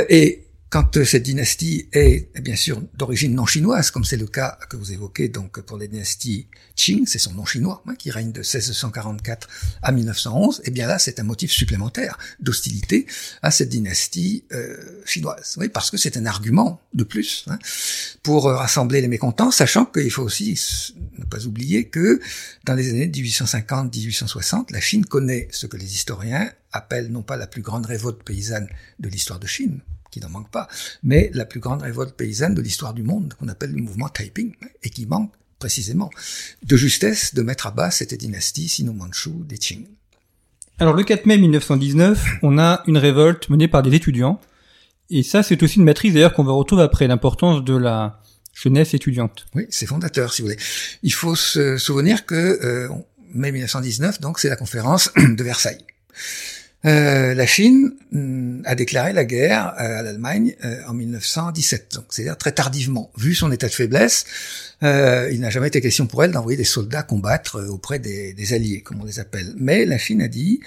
et quand euh, cette dynastie est bien sûr d'origine non chinoise, comme c'est le cas que vous évoquez donc pour la dynastie Qing, c'est son nom chinois, hein, qui règne de 1644 à 1911, et eh bien là c'est un motif supplémentaire d'hostilité à cette dynastie euh, chinoise, oui, parce que c'est un argument de plus hein, pour euh, rassembler les mécontents, sachant qu'il faut aussi ne pas oublier que dans les années 1850-1860, la Chine connaît ce que les historiens appellent non pas la plus grande révolte paysanne de l'histoire de Chine, qui n'en manque pas, mais la plus grande révolte paysanne de l'histoire du monde, qu'on appelle le mouvement Taiping, et qui manque précisément de justesse de mettre à bas cette dynastie sino-manchu des Qing.
Alors le 4 mai 1919, on a une révolte menée par des étudiants, et ça c'est aussi une matrice d'ailleurs qu'on va retrouver après, l'importance de la jeunesse étudiante.
Oui, c'est fondateur si vous voulez. Il faut se souvenir que euh, mai 1919, donc c'est la conférence de Versailles. Euh, la Chine mm, a déclaré la guerre euh, à l'Allemagne euh, en 1917, donc c'est-à-dire très tardivement. Vu son état de faiblesse, il n'a jamais été question pour elle d'envoyer des soldats combattre auprès des, des, alliés, comme on les appelle. Mais la Chine a dit,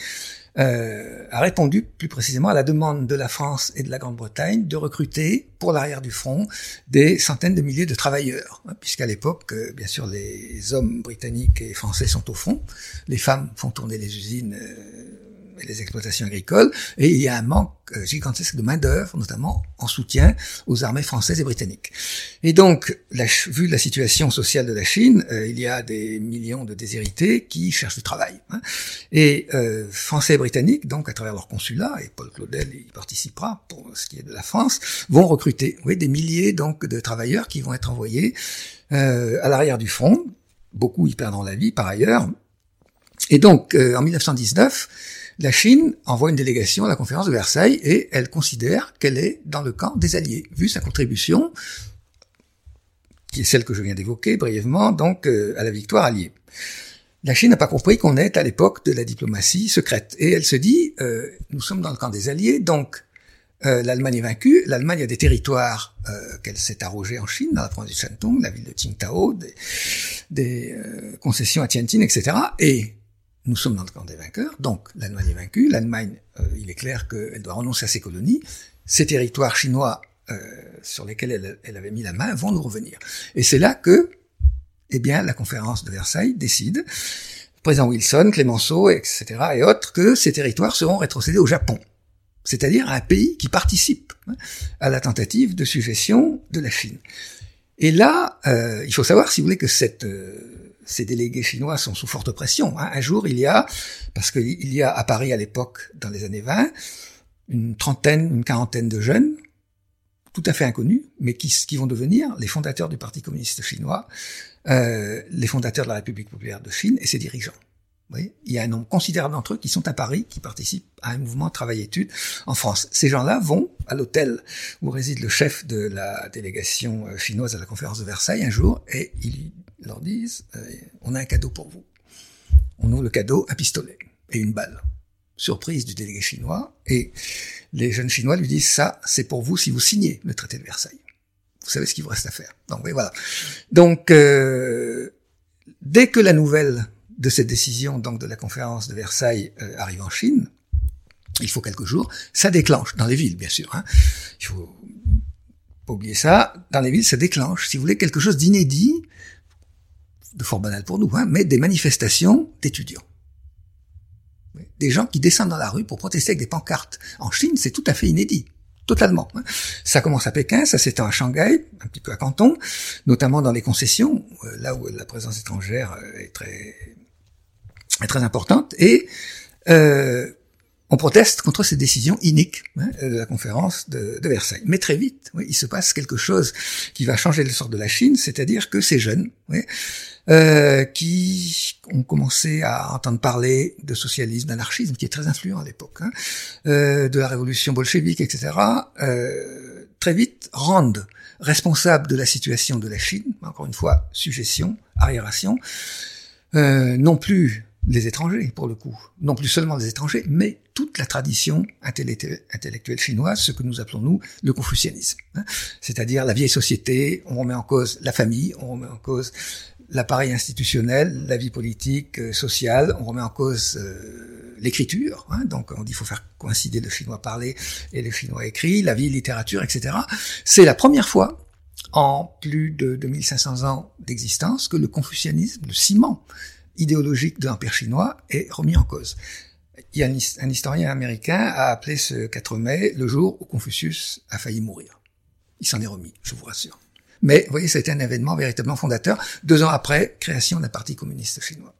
a répondu plus précisément à la demande de la France et de la Grande-Bretagne de recruter pour l'arrière du front des centaines de milliers de travailleurs, hein, puisqu'à l'époque, bien sûr, les hommes britanniques et français sont au front, les femmes font tourner les usines les exploitations agricoles, et il y a un manque euh, gigantesque de main-d'œuvre, notamment en soutien aux armées françaises et britanniques. Et donc, la, vu la situation sociale de la Chine, euh, il y a des millions de déshérités qui cherchent du travail. Hein. Et euh, Français et Britanniques, donc à travers leur consulat, et Paul Claudel y participera pour ce qui est de la France, vont recruter oui, des milliers donc de travailleurs qui vont être envoyés euh, à l'arrière du front. Beaucoup y perdront la vie par ailleurs. Et donc, en 1919, la Chine envoie une délégation à la conférence de Versailles et elle considère qu'elle est dans le camp des Alliés, vu sa contribution, qui est celle que je viens d'évoquer brièvement, donc euh, à la victoire alliée. La Chine n'a pas compris qu'on est à l'époque de la diplomatie secrète. Et elle se dit, euh, nous sommes dans le camp des Alliés, donc euh, l'Allemagne est vaincue, l'Allemagne a des territoires qu'elle s'est arrogés en Chine, dans la province du Shantung, la ville de Qingdao, des, des concessions à Tianjin, etc. Et nous sommes dans le camp des vainqueurs, donc l'Allemagne est vaincue, l'Allemagne, euh, il est clair qu'elle doit renoncer à ses colonies, ces territoires chinois euh, sur lesquels elle, avait mis la main vont nous revenir. Et c'est là que, eh bien, la conférence de Versailles décide, président Wilson, Clémenceau, etc., et autres, que ces territoires seront rétrocédés au Japon. c'est-à-dire un pays qui participe hein, à la tentative de suggestion de la Chine. Et là, euh, il faut savoir, si vous voulez, que cette, euh, ces délégués chinois sont sous forte pression. Hein. Un jour, il y a, parce qu'il y a à Paris à l'époque, dans les années 20, une trentaine, une quarantaine de jeunes, tout à fait inconnus, mais qui, vont devenir les fondateurs du Parti communiste chinois, euh, les fondateurs de la République populaire de Chine et ses dirigeants. Oui, il y a un nombre considérable d'entre eux qui sont à Paris, qui participent à un mouvement travail-études en France. Ces gens-là vont à l'hôtel où réside le chef de la délégation euh, chinoise à la conférence de Versailles un jour et ils leur disent euh, on a un cadeau pour vous. On ouvre le cadeau, un pistolet et une balle. Surprise du délégué chinois et les jeunes chinois lui disent ça c'est pour vous si vous signez le traité de Versailles. Vous savez ce qu'il vous reste à faire. Donc voilà. Donc euh, dès que la nouvelle de cette décision donc de la conférence de Versailles euh, arrive en Chine, il faut quelques jours, ça déclenche dans les villes bien sûr. Hein. Il faut pas oublier ça. Dans les villes, ça déclenche, si vous voulez, quelque chose d'inédit, de fort banal pour nous, hein, mais des manifestations d'étudiants. Des gens qui descendent dans la rue pour protester avec des pancartes. En Chine, c'est tout à fait inédit. Totalement. Hein. Ça commence à Pékin, ça s'étend à Shanghai, un petit peu à Canton, notamment dans les concessions, euh, là où la présence étrangère euh, est très est très importante et euh, on proteste contre ces décisions iniques hein, de la conférence de, Versailles. Mais très vite, il se passe quelque chose qui va changer le sort de la Chine, c'est-à-dire que ces jeunes, euh, qui ont commencé à entendre parler de socialisme, d'anarchisme, qui est très influent à l'époque, hein, euh, de la révolution bolchevique, etc., euh, très vite rendent responsables de la situation de la Chine, encore une fois, suggestion, arriération, euh, non plus les étrangers, pour le coup. Non plus seulement les étrangers, mais toute la tradition intellectuelle chinoise, ce que nous appelons, nous, le confucianisme. Hein. C'est-à-dire la vieille société, on remet en cause la famille, on remet en cause l'appareil institutionnel, la vie politique, euh, sociale, on remet en cause euh, l'écriture, hein, donc on dit qu'il faut faire coïncider le chinois parlé et le chinois écrit, la vie, littérature, etc. C'est la première fois en plus de 2500 ans d'existence que le confucianisme, le ciment idéologique de l'Empire chinois est remis en cause. Il y a un, historien américain a appelé ce 4 mai le jour où Confucius a failli mourir. Il s'en est remis, je vous rassure. Mais vous voyez, ça a été un événement véritablement fondateur. Deux ans après, création d'un parti communiste chinois.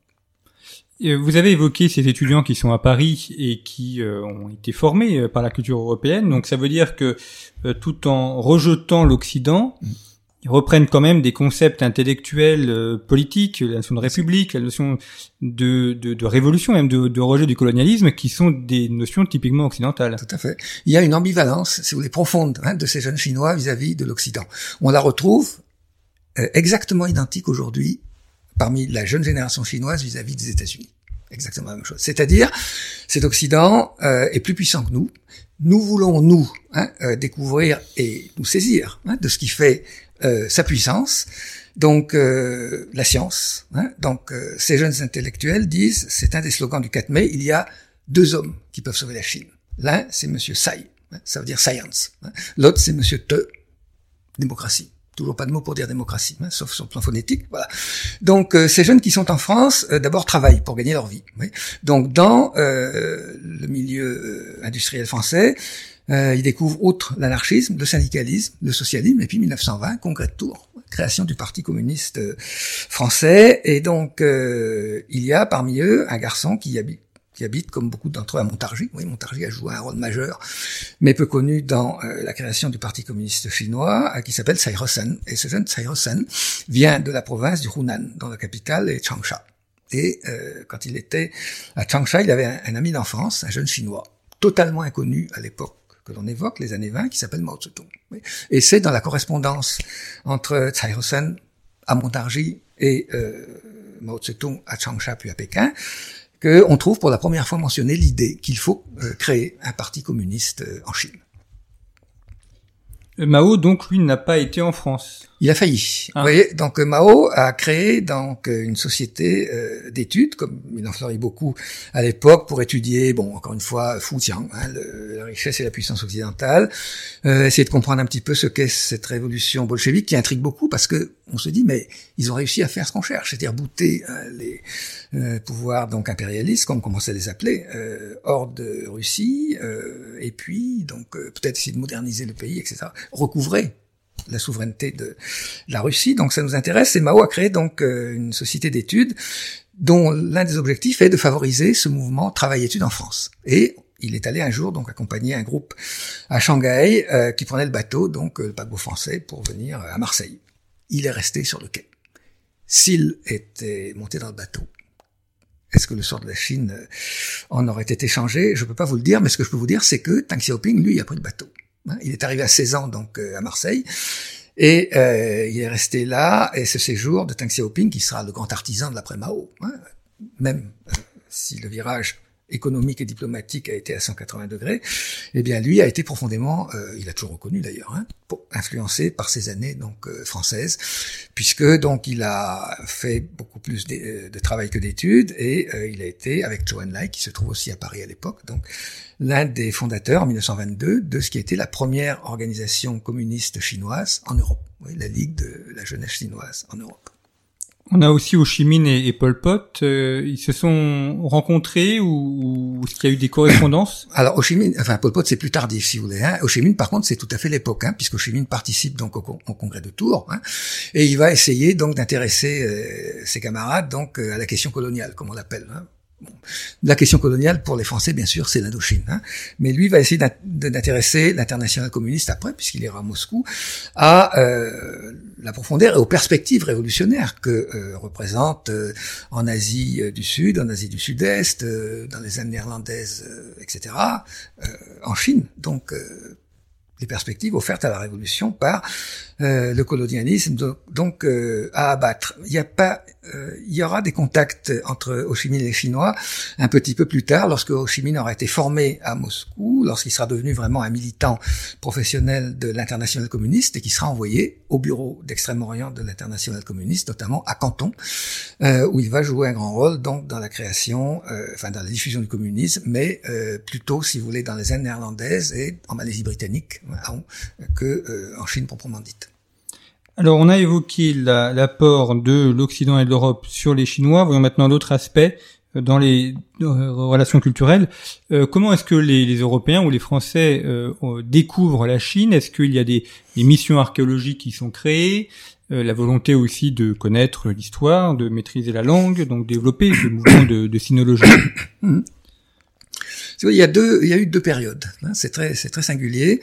Vous avez évoqué ces étudiants qui sont à Paris et qui euh, ont été formés euh, par la culture européenne. Donc ça veut dire que euh, tout en rejetant l'Occident, mm ils reprennent quand même des concepts intellectuels, euh, politiques, la notion de république, la notion de, de, de révolution, même de, de, rejet du colonialisme, qui sont des notions typiquement occidentales.
Tout à fait. Il y a une ambivalence, si vous voulez, profonde hein, de ces jeunes Chinois vis-à-vis de l'Occident. On la retrouve euh, exactement identique aujourd'hui parmi la jeune génération chinoise vis-à-vis des États-Unis. Exactement la même chose. C'est-à-dire, cet Occident euh, est plus puissant que nous. Nous voulons, nous, hein, euh, découvrir et nous saisir hein, de ce qui fait euh, sa puissance, donc euh, la science. Hein. donc euh, ces jeunes intellectuels disent, c'est un des slogans du 4 mai, il y a deux hommes qui peuvent sauver la Chine. L'un, c'est Monsieur Sai, hein, ça veut dire science. Hein. L'autre, c'est Monsieur Te, démocratie. Toujours pas de mot pour dire démocratie, hein, sauf sur le plan phonétique. Voilà. Donc ces jeunes qui sont en France, d'abord travaillent pour gagner leur vie. Oui. Donc dans le milieu industriel français, euh, il découvre, outre l'anarchisme, le syndicalisme, le socialisme, et puis 1920, congrès de Tours, création du Parti communiste euh, français. Et donc, euh, il y a parmi eux un garçon qui habite qui habite, comme beaucoup d'entre eux, à Montargis. Oui, Montargis a joué un rôle majeur, mais peu connu dans euh, la création du Parti communiste chinois, qui s'appelle Tsai Sen. Et ce jeune Tsai Sen vient de la province du Hunan, dont la capitale est Changsha. Et quand il était à Changsha, il avait un, un ami d'enfance, un jeune chinois, totalement inconnu à l'époque que l'on évoque, les années 20, qui s'appelle Mao Zedong. Et c'est dans la correspondance entre Tsai à Montargis et euh, Mao Zedong à Changsha puis à Pékin qu'on trouve pour la première fois mentionner l'idée qu'il faut euh, créer un parti communiste euh, en Chine.
Mao, donc, lui, n'a pas été en France.
Il a failli.
Ah.
Vous voyez, donc euh, Mao a créé donc euh, une société euh, d'études, comme il en fleurit beaucoup à l'époque, pour étudier, bon, encore une fois, Fujian, hein, le- la richesse et la puissance occidentale, euh, essayer de comprendre un petit peu ce qu'est cette révolution bolchevique qui intrigue beaucoup parce que on se dit, mais ils ont réussi à faire ce qu'on cherche, c'est-à-dire bouter hein, les euh, pouvoirs donc impérialistes, comme on commençait à les appeler, euh, hors de Russie, euh, et puis donc euh, peut-être essayer de moderniser le pays, etc. Recouvrer la souveraineté de la Russie. Donc ça nous intéresse. Et Mao a créé donc euh, une société d'études dont l'un des objectifs est de favoriser ce mouvement travail-études en France. Et il est allé un jour donc accompagner un groupe à Shanghai euh, qui prenait le bateau, donc euh, le paquebot français, pour venir à Marseille. Il est resté sur le quai. S'il était monté dans le bateau, est-ce que le sort de la Chine en aurait été changé? Je ne peux pas vous le dire, mais ce que je peux vous dire, c'est que Tang Xiaoping, lui, a pris le bateau. Hein, Il est arrivé à 16 ans donc euh, à Marseille. Et euh, il est resté là et ce séjour de Tang Xiaoping qui sera le grand artisan de l'après Mao, hein, même euh, si le virage économique et diplomatique a été à 180 degrés, eh bien lui a été profondément, euh, il a toujours reconnu d'ailleurs, hein, influencé par ces années donc euh, françaises, puisque donc il a fait beaucoup plus d'é- euh, de, travail que d'études et euh, il a été avec Zhou Enlai qui se trouve aussi à Paris à l'époque, donc l'un des fondateurs en 1922 de ce qui était la première organisation communiste chinoise en Europe, oui, la Ligue de la jeunesse chinoise en Europe.
On a aussi Ho Chi Minh et, et Pol Pot. euh, ils se sont rencontrés ou, ou est-ce qu'il y a eu des correspondances
Alors, Ho Chi Minh, enfin, Pol Pot, c'est plus tardif, si vous voulez. Hein. Ho Chi Minh, par contre, c'est tout à fait l'époque, hein, puisque Ho Chi Minh participe donc au, con- au congrès de Tours, hein, et il va essayer donc d'intéresser euh, ses camarades donc euh, à la question coloniale, comme on l'appelle. Hein. La question coloniale, pour les Français, bien sûr, c'est l'Indochine. Hein. Mais lui va essayer d'intéresser l'international communiste après, puisqu'il ira à Moscou, à euh, la profondeur et aux perspectives révolutionnaires que euh, représente euh, en Asie euh, du Sud, en Asie du Sud-Est, euh, dans les Indes néerlandaises, euh, etc., en Chine. Donc, les perspectives offertes à la révolution par le colonialisme donc, donc, à abattre. Il y a pas, euh, il y aura des contacts entre Ho Chi Minh et les Chinois un petit peu plus tard, lorsque Ho Chi Minh aura été formé à Moscou, lorsqu'il sera devenu vraiment un militant professionnel de l'international communiste et qui sera envoyé au bureau d'Extrême-Orient de l'international communiste, notamment à Canton, euh, où il va jouer un grand rôle dans la création, euh, enfin dans la diffusion du communisme, mais euh, plutôt, si vous voulez, dans les Indes néerlandaises et en Malaisie britannique, Hong, que euh, en Chine proprement dite.
Alors, on a évoqué la- l'apport de l'Occident et de l'Europe sur les Chinois. Voyons maintenant l'autre aspect euh, dans les euh, relations culturelles. Euh, comment est-ce que les, Européens ou les Français découvrent la Chine? Est-ce qu'il y a des, missions archéologiques qui sont créées La volonté aussi de connaître l'histoire, de maîtriser la langue, donc développer ce mouvement de, de sinologie?
Tu vois, Il y a deux, il y a eu deux périodes. hein, c'est très, c'est très singulier.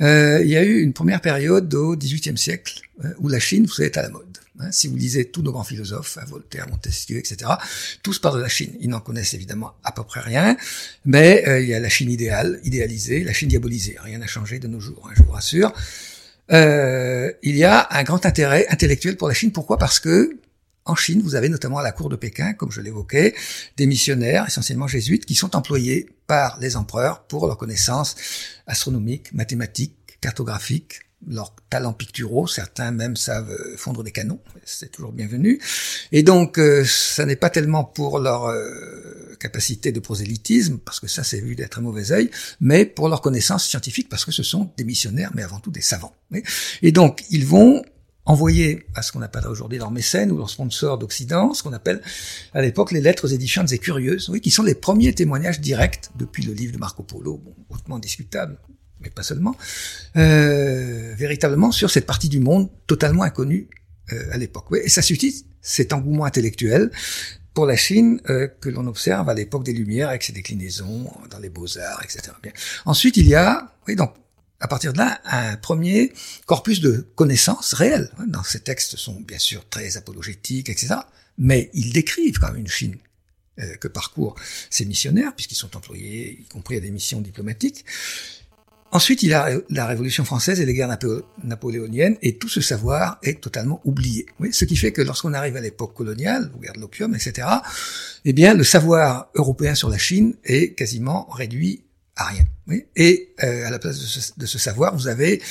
Euh, il y a eu une première période au XVIIIe siècle euh, où la Chine, vous savez, est à la mode. hein. si vous lisez tous nos grands philosophes, hein, Voltaire, Montesquieu, etc., tous parlent de la Chine. Ils n'en connaissent évidemment à peu près rien, mais euh, il y a la Chine idéale, idéalisée, la Chine diabolisée. Rien n'a changé de nos jours, hein, je vous rassure. Euh, il y a un grand intérêt intellectuel pour la Chine. Pourquoi? Parce que en Chine, vous avez notamment à la cour de Pékin, comme je l'évoquais, des missionnaires, essentiellement jésuites, qui sont employés par les empereurs pour leurs connaissances astronomiques, mathématiques, cartographiques, leurs talents picturaux. Certains même savent euh, fondre des canons, c'est toujours bienvenu. Et donc, euh, ça n'est pas tellement pour leur euh, capacité de prosélytisme, parce que ça c'est vu d'être un mauvais œil, mais pour leurs connaissances scientifiques, parce que ce sont des missionnaires, mais avant tout des savants. Et donc, ils vont envoyer à ce qu'on appelle aujourd'hui leurs mécènes ou leurs sponsors d'Occident, ce qu'on appelle à l'époque les lettres édifiantes et curieuses, oui, qui sont les premiers témoignages directs depuis le livre de Marco Polo, bon, hautement discutable, mais pas seulement, euh, véritablement sur cette partie du monde totalement inconnue euh, à l'époque. Oui, et ça suscite cet engouement intellectuel pour la Chine euh, que l'on observe à l'époque des Lumières avec ses déclinaisons dans les beaux-arts, etc. Bien. Ensuite, il y a, oui, donc à partir de là, un premier corpus de connaissances réelles. Dans ces textes sont bien sûr très apologétiques, etc. Mais ils décrivent quand même une Chine euh, que parcourent ces missionnaires, puisqu'ils sont employés, y compris à des missions diplomatiques. Ensuite, il y a la Révolution française et les guerres napo napoléoniennes, et tout ce savoir est totalement oublié. Oui, ce qui fait que lorsqu'on arrive à l'époque coloniale, aux guerres de l'opium, etc., eh bien, le savoir européen sur la Chine est quasiment réduit à rien. Oui. Et euh, à la place de ce, de ce savoir, vous avez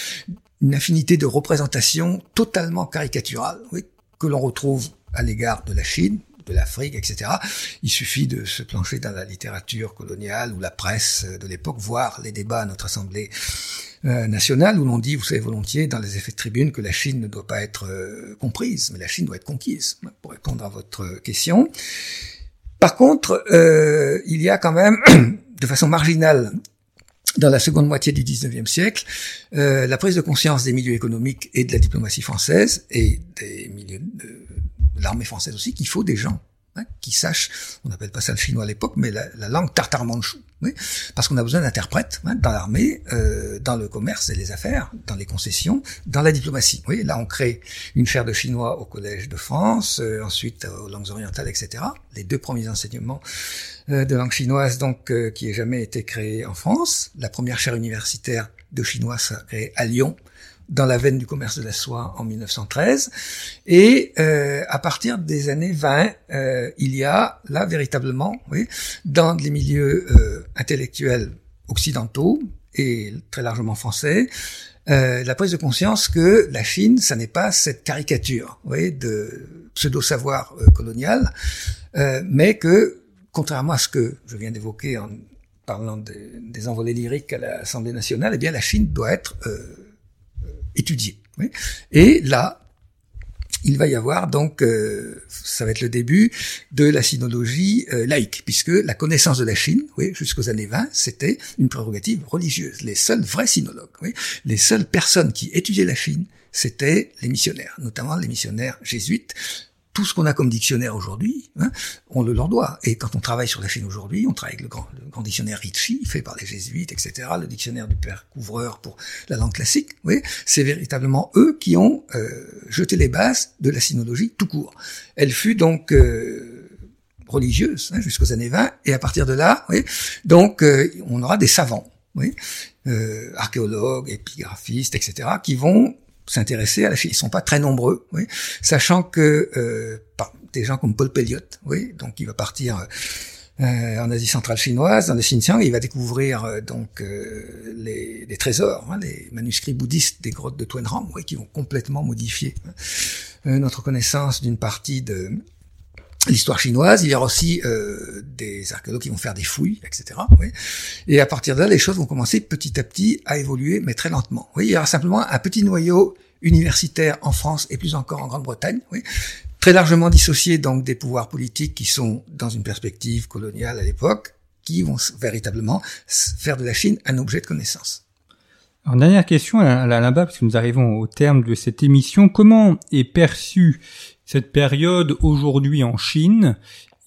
une infinité de représentations totalement caricaturales, oui, que l'on retrouve à l'égard de la Chine, de l'Afrique, etc. Il suffit de se plancher dans la littérature coloniale ou la presse de l'époque, voir les débats à notre Assemblée euh, nationale où l'on dit, vous savez volontiers, dans les effets de tribune, que la Chine ne doit pas être euh, comprise, mais la Chine doit être conquise, pour répondre à votre question. Par contre, euh, il y a quand même, de façon marginale, dans la seconde moitié du XIXe siècle, euh, la prise de conscience des milieux économiques et de la diplomatie française et des milieux de, l'armée française aussi qu'il faut des gens hein, qui sachent, on n'appelle pas ça le chinois à l'époque, mais la, langue tartare-manchou. Oui, parce qu'on a besoin d'interprètes hein, dans l'armée, euh, dans le commerce et les affaires, dans les concessions, dans la diplomatie. Oui, là on crée une chaire de chinois au Collège de France, euh, ensuite aux langues orientales, etc. Les deux premiers enseignements euh, de langue chinoise, donc euh, qui ait jamais été créée en France. La première chaire universitaire de chinois sera créée à Lyon dans la veine du commerce de la soie en 1913. Et euh, à partir des années 20, euh, il y a là véritablement, oui, dans les milieux euh, intellectuels occidentaux et très largement français, euh, la prise de conscience que la Chine, ça n'est pas cette caricature, oui, de pseudo-savoir euh, colonial, euh, mais que, contrairement à ce que je viens d'évoquer en parlant des, des envolées lyriques à l'Assemblée nationale, eh bien la Chine doit être Et là, il va y avoir donc, euh, ça va être le début de la sinologie euh, laïque, puisque la connaissance de la Chine, oui, jusqu'aux années 20, c'était une prérogative religieuse. Les seuls vrais sinologues, oui, les seules personnes qui étudiaient la Chine, c'était les missionnaires, notamment les missionnaires jésuites, tout ce qu'on a comme dictionnaire aujourd'hui, hein, on le leur doit. Et quand on travaille sur la Chine aujourd'hui, on travaille avec le grand, dictionnaire Ricci, fait par les jésuites, etc., le dictionnaire du père Couvreur pour la langue classique. Oui, c'est véritablement eux qui ont euh, jeté les bases de la sinologie tout court. Elle fut donc euh, religieuse hein, jusqu'aux années 20, et à partir de là, oui, donc euh, on aura des savants, archéologues, épigraphistes, etc., qui vont s'intéresser à la Chine. Ils sont pas très nombreux, oui, sachant que euh, des gens comme Paul Pelliot, oui, donc il va partir euh, en Asie centrale chinoise, dans le Xinjiang, il va découvrir euh, donc euh, les, les, trésors, hein, les manuscrits bouddhistes des grottes de Tuanhang, oui, qui vont complètement modifier euh, notre connaissance d'une partie de l'histoire chinoise, il y aura aussi euh, des archéologues qui vont faire des fouilles, etc. Oui. Et à partir de là, les choses vont commencer petit à petit à évoluer, mais très lentement. Oui, il y aura simplement un petit noyau universitaire en France et plus encore en Grande-Bretagne, oui, très largement dissocié donc des pouvoirs politiques qui sont dans une perspective coloniale à l'époque, qui vont véritablement faire de la Chine un objet de connaissance.
Alors, dernière question là-bas, parce que nous arrivons au terme de cette émission. Comment est perçue cette période aujourd'hui en Chine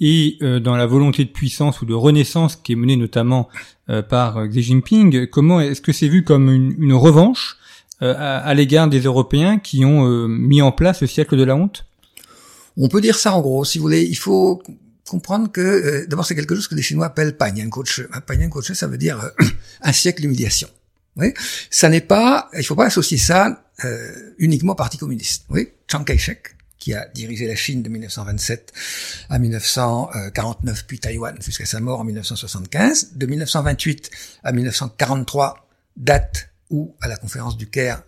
et euh, dans la volonté de puissance ou de renaissance qui est menée notamment euh, par Xi Jinping, comment est-ce que c'est vu comme une, une revanche euh, à, à l'égard des Européens qui ont mis en place le siècle de la honte?
On peut dire ça en gros, si vous voulez. Il faut comprendre que d'abord c'est quelque chose que les Chinois appellent Panyan Koche. Panyan Koche, ça veut dire un siècle d'humiliation. Oui, ça n'est pas, il faut pas associer ça uniquement au Parti communiste. Oui, Chiang Kai-shek, qui a dirigé la Chine de 1927 à 1949, puis Taïwan jusqu'à sa mort en 1975. De 1928 à 1943, date où, à la conférence du Caire,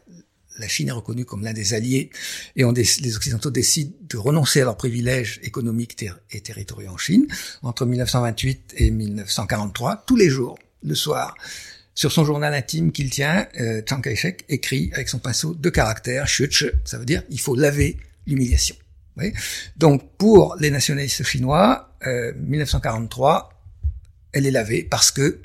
la Chine est reconnue comme l'un des alliés et les Occidentaux décident de renoncer à leurs privilèges économiques et territoriaux en Chine. Entre 1928 et 1943, tous les jours, le soir, sur son journal intime qu'il tient, euh, Chiang Kai-shek écrit avec son pinceau de caractères, ça veut dire il faut laver l'humiliation. Donc pour les nationalistes chinois, euh, 1943, elle est lavée parce que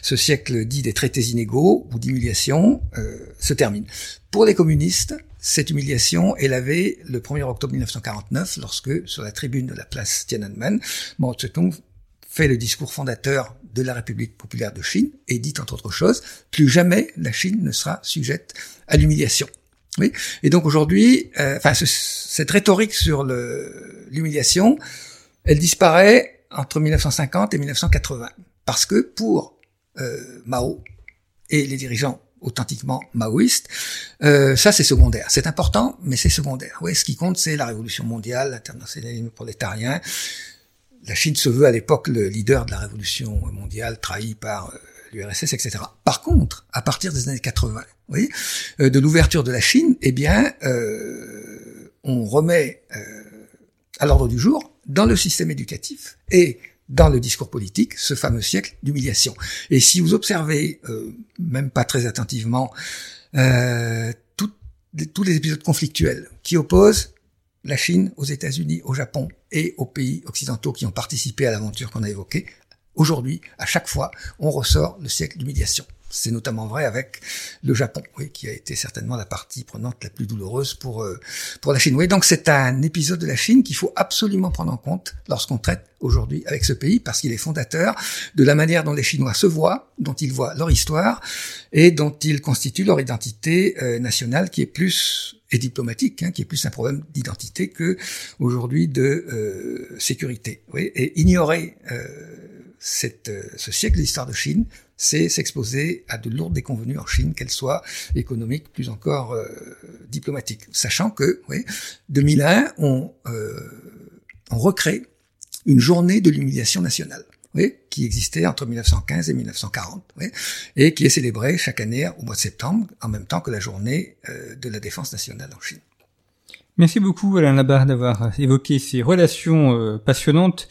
ce siècle dit des traités inégaux ou d'humiliation euh, se termine. Pour les communistes, cette humiliation est lavée le 1er octobre 1949 lorsque, sur la tribune de la place Tiananmen, Mao Tse-tung fait le discours fondateur de la République populaire de Chine et dit entre autres choses, plus jamais la Chine ne sera sujette à l'humiliation. Oui. Et donc aujourd'hui, euh, enfin cette rhétorique sur l'humiliation, elle disparaît entre 1950 et 1980 parce que pour euh, Mao et les dirigeants authentiquement maoïstes, euh, ça c'est secondaire. C'est important, mais c'est secondaire. Oui, ce qui compte, c'est la révolution mondiale, l'internationalisme prolétarien. La Chine se veut à l'époque le leader de la révolution mondiale, trahi par l'URSS, etc. Par contre, à partir des années 80, oui, euh, de l'ouverture de la Chine, eh bien, euh, on remet euh, à l'ordre du jour, dans le système éducatif et dans le discours politique, ce fameux siècle d'humiliation. Et si vous observez, même pas très attentivement, tous les épisodes conflictuels qui opposent la Chine aux États-Unis, au Japon et aux pays occidentaux qui ont participé à l'aventure qu'on a évoquée, aujourd'hui, à chaque fois, on ressort le siècle d'humiliation. C'est notamment vrai avec le Japon, oui, qui a été certainement la partie prenante la plus douloureuse pour euh, pour la Chine. Oui, donc c'est un épisode de la Chine qu'il faut absolument prendre en compte lorsqu'on traite aujourd'hui avec ce pays, parce qu'il est fondateur de la manière dont les Chinois se voient, dont ils voient leur histoire et dont ils constituent leur identité euh, nationale, qui est plus et diplomatique, hein, qui est plus un problème d'identité que aujourd'hui de euh, sécurité. Oui, et ignorer cette, ce siècle d'histoire de Chine, c'est s'exposer à de lourdes déconvenues en Chine, qu'elles soient économiques, plus encore euh, diplomatiques. Sachant que, oui, 2001, on, euh, on recrée une journée de l'humiliation nationale. Oui, qui existait entre 1915 et 1940, oui, et qui est célébrée chaque année au mois de septembre, en même temps que la journée euh, de la défense nationale en Chine.
Merci beaucoup Alain Labarre d'avoir évoqué ces relations euh, passionnantes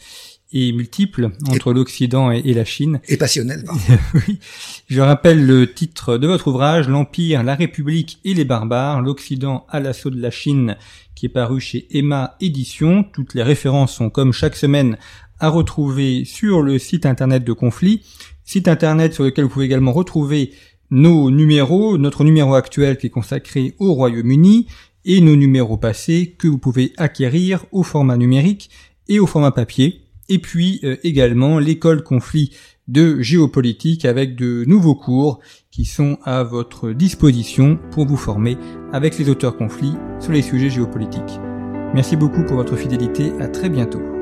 et multiple entre l'Occident et, la Chine.
Et passionnel.
oui. Je rappelle le titre de votre ouvrage, L'Empire, la République et les barbares, l'Occident à l'assaut de la Chine, qui est paru chez Emma Édition. Toutes les références sont comme chaque semaine à retrouver sur le site internet de Conflit, site internet sur lequel vous pouvez également retrouver nos numéros, notre numéro actuel qui est consacré au Royaume-Uni et nos numéros passés que vous pouvez acquérir au format numérique et au format papier et puis euh, également l'école conflit de géopolitique avec de nouveaux cours qui sont à votre disposition pour vous former avec les auteurs conflits sur les sujets géopolitiques. Merci beaucoup pour votre fidélité, à très bientôt.